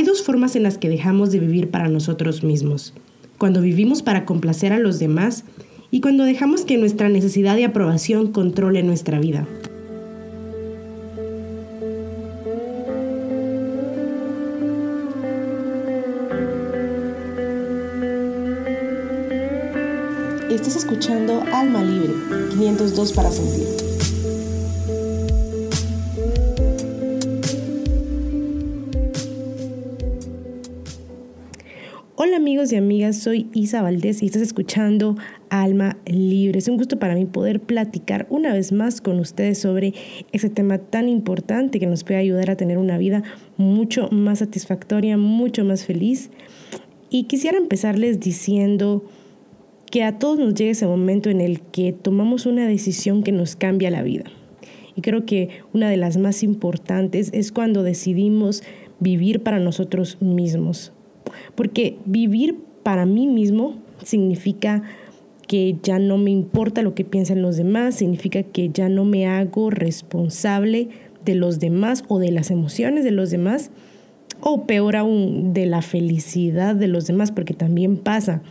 Hay dos formas en las que dejamos de vivir para nosotros mismos. Cuando vivimos para complacer a los demás y cuando dejamos que nuestra necesidad de aprobación controle nuestra vida. Estás escuchando Alma Libre, 502 para sentir. Hola amigos y amigas, soy Isa Valdés y estás escuchando Alma Libre. Es un gusto para mí poder platicar una vez más con ustedes sobre ese tema tan importante que nos puede ayudar a tener una vida mucho más satisfactoria, mucho más feliz. Y quisiera empezarles diciendo que a todos nos llegue ese momento en el que tomamos una decisión que nos cambia la vida. Y creo que una de las más importantes es cuando decidimos vivir para nosotros mismos. Porque vivir para mí mismo significa que ya no me importa lo que piensan los demás, significa que ya no me hago responsable de los demás o de las emociones de los demás, o peor aún, de la felicidad de los demás, porque también pasa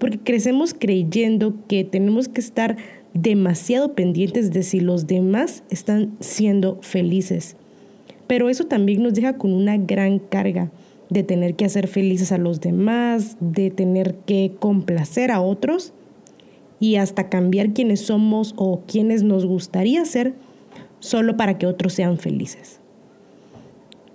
porque crecemos creyendo que tenemos que estar demasiado pendientes de si los demás están siendo felices. Pero eso también nos deja con una gran carga de tener que hacer felices a los demás, de tener que complacer a otros y hasta cambiar quienes somos o quienes nos gustaría ser solo para que otros sean felices.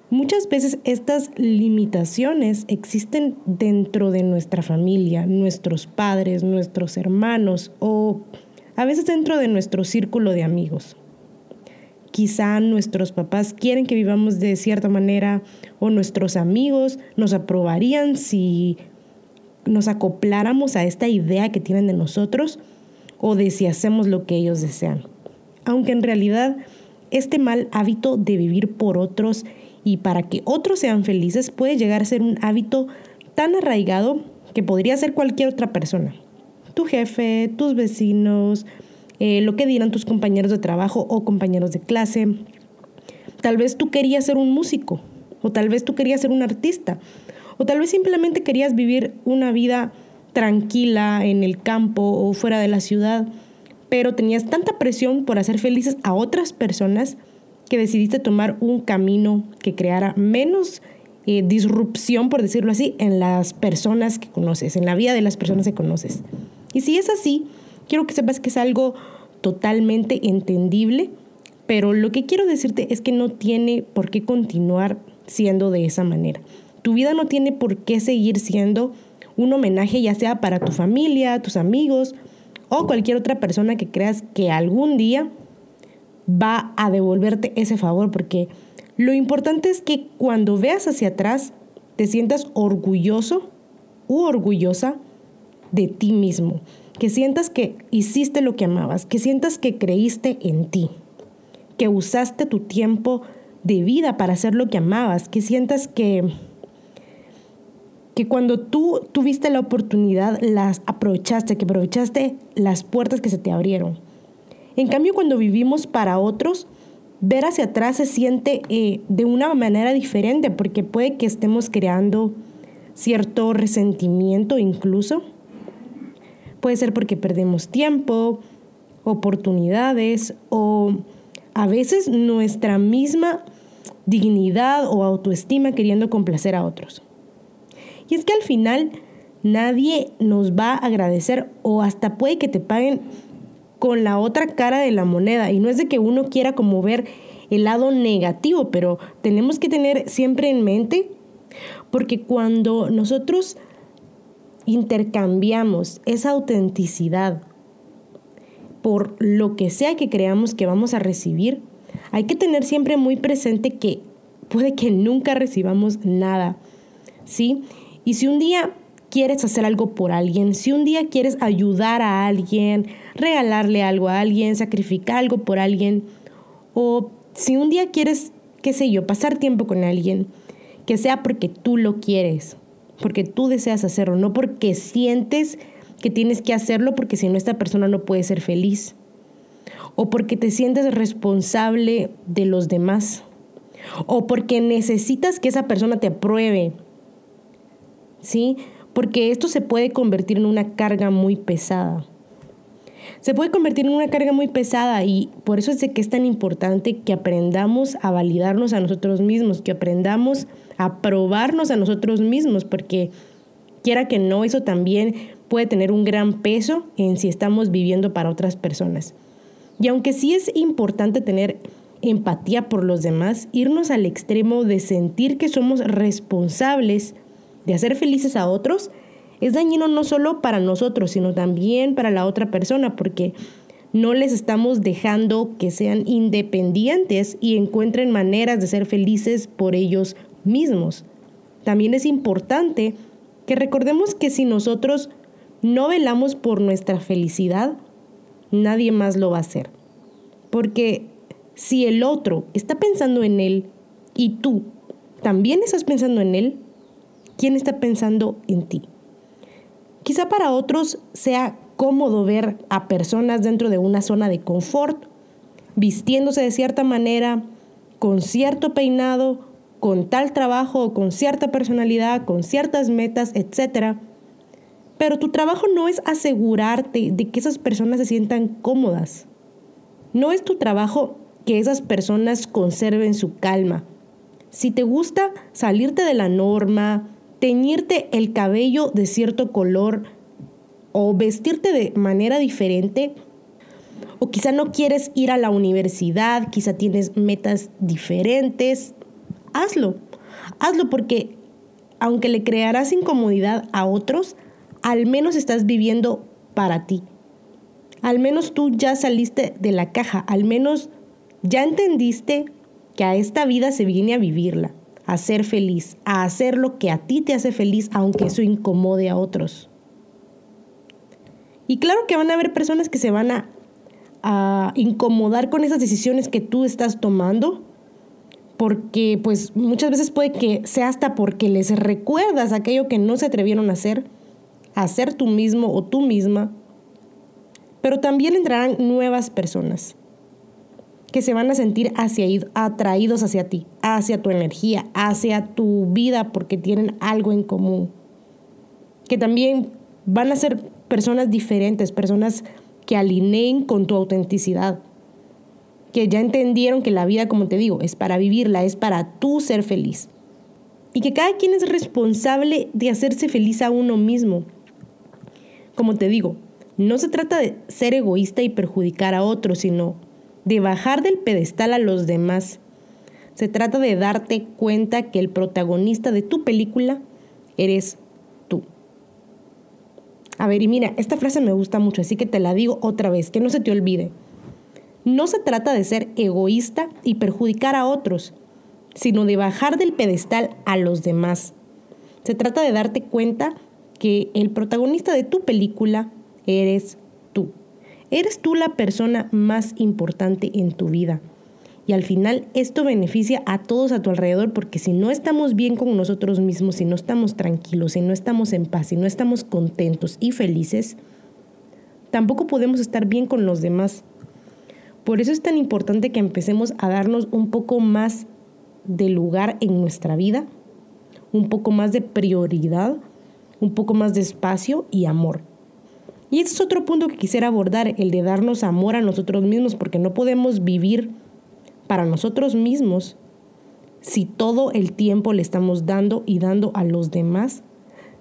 Muchas veces estas limitaciones existen dentro de nuestra familia, nuestros padres, nuestros hermanos o a veces dentro de nuestro círculo de amigos. Quizá nuestros papás quieren que vivamos de cierta manera o nuestros amigos nos aprobarían si nos acopláramos a esta idea que tienen de nosotros o de si hacemos lo que ellos desean. Aunque en realidad este mal hábito de vivir por otros y para que otros sean felices puede llegar a ser un hábito tan arraigado que podría ser cualquier otra persona. Tu jefe, tus vecinos, eh, lo que dirán tus compañeros de trabajo o compañeros de clase. Tal vez tú querías ser un músico, o tal vez tú querías ser un artista, o tal vez simplemente querías vivir una vida tranquila en el campo o fuera de la ciudad, pero tenías tanta presión por hacer felices a otras personas que decidiste tomar un camino que creara menos eh, disrupción, por decirlo así, en las personas que conoces, en la vida de las personas que conoces. Y si es así, quiero que sepas que es algo totalmente entendible, pero lo que quiero decirte es que no tiene por qué continuar siendo de esa manera. Tu vida no tiene por qué seguir siendo un homenaje ya sea para tu familia, tus amigos o cualquier otra persona que creas que algún día va a devolverte ese favor, porque lo importante es que cuando veas hacia atrás te sientas orgulloso u orgullosa de ti mismo, que sientas que hiciste lo que amabas, que sientas que creíste en ti, que usaste tu tiempo de vida para hacer lo que amabas, que sientas que que cuando tú tuviste la oportunidad las aprovechaste, que aprovechaste las puertas que se te abrieron. En cambio, cuando vivimos para otros, ver hacia atrás se siente eh, de una manera diferente porque puede que estemos creando cierto resentimiento incluso. Puede ser porque perdemos tiempo, oportunidades o a veces nuestra misma dignidad o autoestima queriendo complacer a otros. Y es que al final nadie nos va a agradecer o hasta puede que te paguen con la otra cara de la moneda. Y no es de que uno quiera como ver el lado negativo, pero tenemos que tener siempre en mente, porque cuando nosotros intercambiamos esa autenticidad por lo que sea que creamos que vamos a recibir, hay que tener siempre muy presente que puede que nunca recibamos nada, ¿sí? Y si un día quieres hacer algo por alguien, si un día quieres ayudar a alguien, regalarle algo a alguien, sacrificar algo por alguien, o si un día quieres, qué sé yo, pasar tiempo con alguien, que sea porque tú lo quieres, porque tú deseas hacerlo, no porque sientes que tienes que hacerlo porque si no esta persona no puede ser feliz, o porque te sientes responsable de los demás, o porque necesitas que esa persona te apruebe. ¿Sí? Porque esto se puede convertir en una carga muy pesada. Se puede convertir en una carga muy pesada y por eso es de que es tan importante que aprendamos a validarnos a nosotros mismos, que aprendamos a probarnos a nosotros mismos, porque quiera que no, eso también puede tener un gran peso en si estamos viviendo para otras personas. Y aunque sí es importante tener empatía por los demás, irnos al extremo de sentir que somos responsables de hacer felices a otros, es dañino no solo para nosotros, sino también para la otra persona, porque no les estamos dejando que sean independientes y encuentren maneras de ser felices por ellos mismos. También es importante que recordemos que si nosotros no velamos por nuestra felicidad, nadie más lo va a hacer. Porque si el otro está pensando en él y tú también estás pensando en él, ¿quién está pensando en ti? Quizá para otros sea cómodo ver a personas dentro de una zona de confort, vistiéndose de cierta manera, con cierto peinado, con tal trabajo o con cierta personalidad, con ciertas metas, etc. Pero tu trabajo no es asegurarte de que esas personas se sientan cómodas. No es tu trabajo que esas personas conserven su calma. Si te gusta salirte de la norma, teñirte el cabello de cierto color o vestirte de manera diferente, o quizá no quieres ir a la universidad, quizá tienes metas diferentes, hazlo. Hazlo porque aunque le crearás incomodidad a otros, al menos estás viviendo para ti. Al menos tú ya saliste de la caja, al menos ya entendiste que a esta vida se viene a vivirla, a ser feliz, a hacer lo que a ti te hace feliz, aunque eso incomode a otros. Y claro que van a haber personas que se van a, a incomodar con esas decisiones que tú estás tomando, porque pues muchas veces puede que sea hasta porque les recuerdas aquello que no se atrevieron a hacer, a hacer tú mismo o tú misma, pero también entrarán nuevas personas que se van a sentir atraídos hacia ti, hacia tu energía, hacia tu vida, porque tienen algo en común. Que también van a ser personas diferentes, personas que alineen con tu autenticidad, que ya entendieron que la vida, como te digo, es para vivirla, es para tú ser feliz. Y que cada quien es responsable de hacerse feliz a uno mismo. Como te digo, no se trata de ser egoísta y perjudicar a otros, sino de bajar del pedestal a los demás. Se trata de darte cuenta que el protagonista de tu película eres tú. A ver, y mira, esta frase me gusta mucho, así que te la digo otra vez, que no se te olvide. No se trata de ser egoísta y perjudicar a otros, sino de bajar del pedestal a los demás. Se trata de darte cuenta que el protagonista de tu película eres. Eres tú la persona más importante en tu vida. Y al final esto beneficia a todos a tu alrededor porque si no estamos bien con nosotros mismos, si no estamos tranquilos, si no estamos en paz, si no estamos contentos y felices, tampoco podemos estar bien con los demás. Por eso es tan importante que empecemos a darnos un poco más de lugar en nuestra vida, un poco más de prioridad, un poco más de espacio y amor. Y ese es otro punto que quisiera abordar, el de darnos amor a nosotros mismos, porque no podemos vivir para nosotros mismos si todo el tiempo le estamos dando y dando a los demás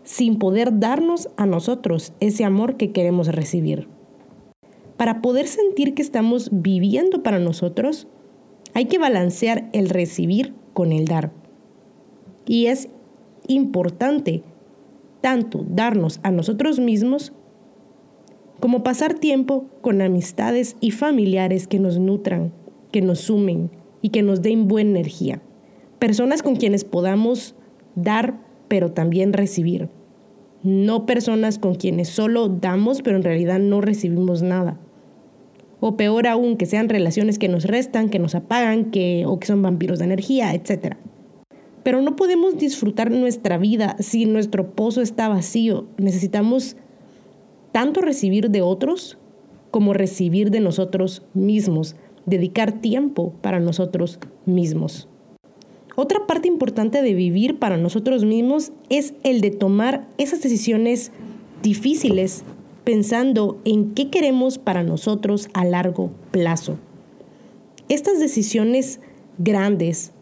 sin poder darnos a nosotros ese amor que queremos recibir. Para poder sentir que estamos viviendo para nosotros, hay que balancear el recibir con el dar. Y es importante tanto darnos a nosotros mismos como pasar tiempo con amistades y familiares que nos nutran, que nos sumen y que nos den buena energía. Personas con quienes podamos dar, pero también recibir. No personas con quienes solo damos, pero en realidad no recibimos nada. O peor aún, que sean relaciones que nos restan, que nos apagan, que, o que son vampiros de energía, etc. Pero no podemos disfrutar nuestra vida si nuestro pozo está vacío. Necesitamos tanto recibir de otros como recibir de nosotros mismos, dedicar tiempo para nosotros mismos. Otra parte importante de vivir para nosotros mismos es el de tomar esas decisiones difíciles pensando en qué queremos para nosotros a largo plazo. Estas decisiones grandes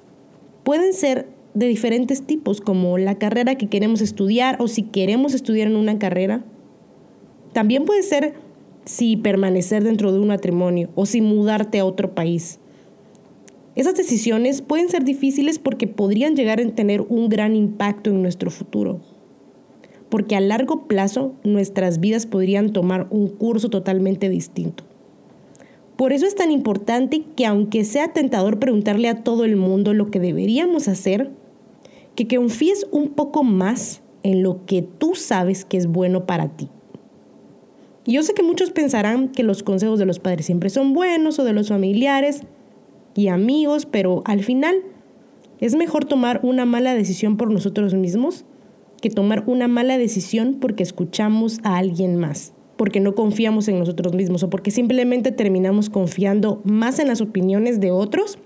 pueden ser de diferentes tipos, como la carrera que queremos estudiar o si queremos estudiar en una carrera. También puede ser si permanecer dentro de un matrimonio o si mudarte a otro país. Esas decisiones pueden ser difíciles porque podrían llegar a tener un gran impacto en nuestro futuro. Porque a largo plazo nuestras vidas podrían tomar un curso totalmente distinto. Por eso es tan importante que aunque sea tentador preguntarle a todo el mundo lo que deberíamos hacer, que confíes un poco más en lo que tú sabes que es bueno para ti. Yo sé que muchos pensarán que los consejos de los padres siempre son buenos o de los familiares y amigos, pero al final es mejor tomar una mala decisión por nosotros mismos que tomar una mala decisión porque escuchamos a alguien más, porque no confiamos en nosotros mismos o porque simplemente terminamos confiando más en las opiniones de otros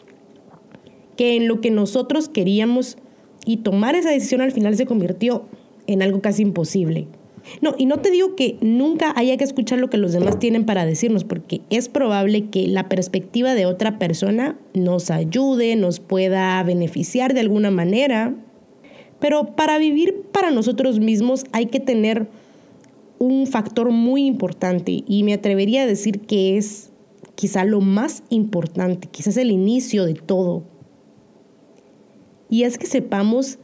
que en lo que nosotros queríamos y tomar esa decisión al final se convirtió en algo casi imposible. No, y no te digo que nunca haya que escuchar lo que los demás tienen para decirnos, porque es probable que la perspectiva de otra persona nos ayude, nos pueda beneficiar de alguna manera, pero para vivir para nosotros mismos hay que tener un factor muy importante y me atrevería a decir que es quizá lo más importante, quizás el inicio de todo, y es que sepamos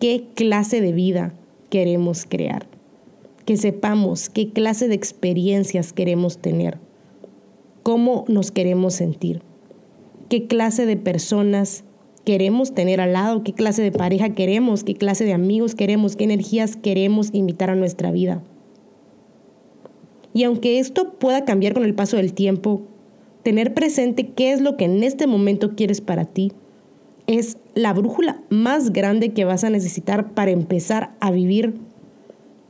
qué clase de vida queremos crear, que sepamos qué clase de experiencias queremos tener, cómo nos queremos sentir, qué clase de personas queremos tener al lado, qué clase de pareja queremos, qué clase de amigos queremos, qué energías queremos invitar a nuestra vida. Y aunque esto pueda cambiar con el paso del tiempo, tener presente qué es lo que en este momento quieres para ti, es la brújula más grande que vas a necesitar para empezar a vivir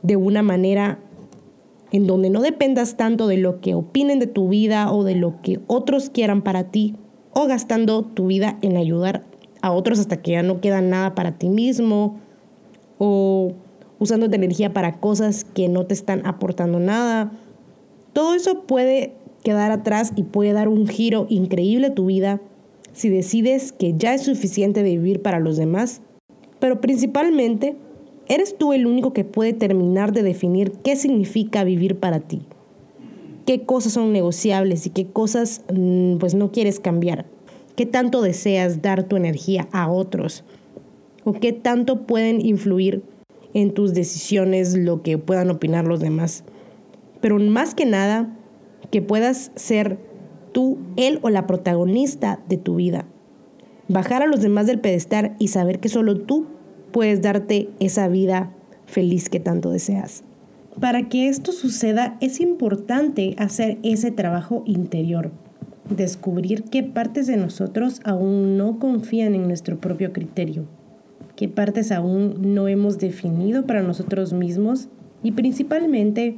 de una manera en donde no dependas tanto de lo que opinen de tu vida o de lo que otros quieran para ti o gastando tu vida en ayudar a otros hasta que ya no queda nada para ti mismo o usando tu energía para cosas que no te están aportando nada. Todo eso puede quedar atrás y puede dar un giro increíble a tu vida si decides que ya es suficiente de vivir para los demás, pero principalmente eres tú el único que puede terminar de definir qué significa vivir para ti, qué cosas son negociables y qué cosas mm, pues no quieres cambiar, qué tanto deseas dar tu energía a otros o qué tanto pueden influir en tus decisiones lo que puedan opinar los demás. Pero más que nada, que puedas ser tú, él o la protagonista de tu vida. Bajar a los demás del pedestal y saber que solo tú puedes darte esa vida feliz que tanto deseas. Para que esto suceda es importante hacer ese trabajo interior, descubrir qué partes de nosotros aún no confían en nuestro propio criterio, qué partes aún no hemos definido para nosotros mismos y principalmente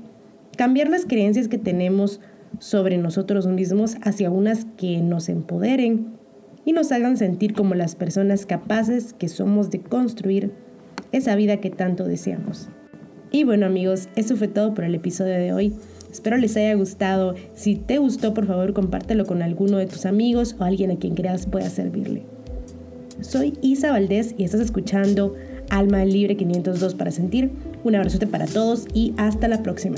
cambiar las creencias que tenemos sobre nosotros mismos hacia unas que nos empoderen y nos hagan sentir como las personas capaces que somos de construir esa vida que tanto deseamos. Y bueno amigos, eso fue todo por el episodio de hoy. Espero les haya gustado. Si te gustó, por favor, compártelo con alguno de tus amigos o alguien a quien creas pueda servirle. Soy Isa Valdés y estás escuchando Alma Libre 502 para sentir. Un abrazote para todos y hasta la próxima.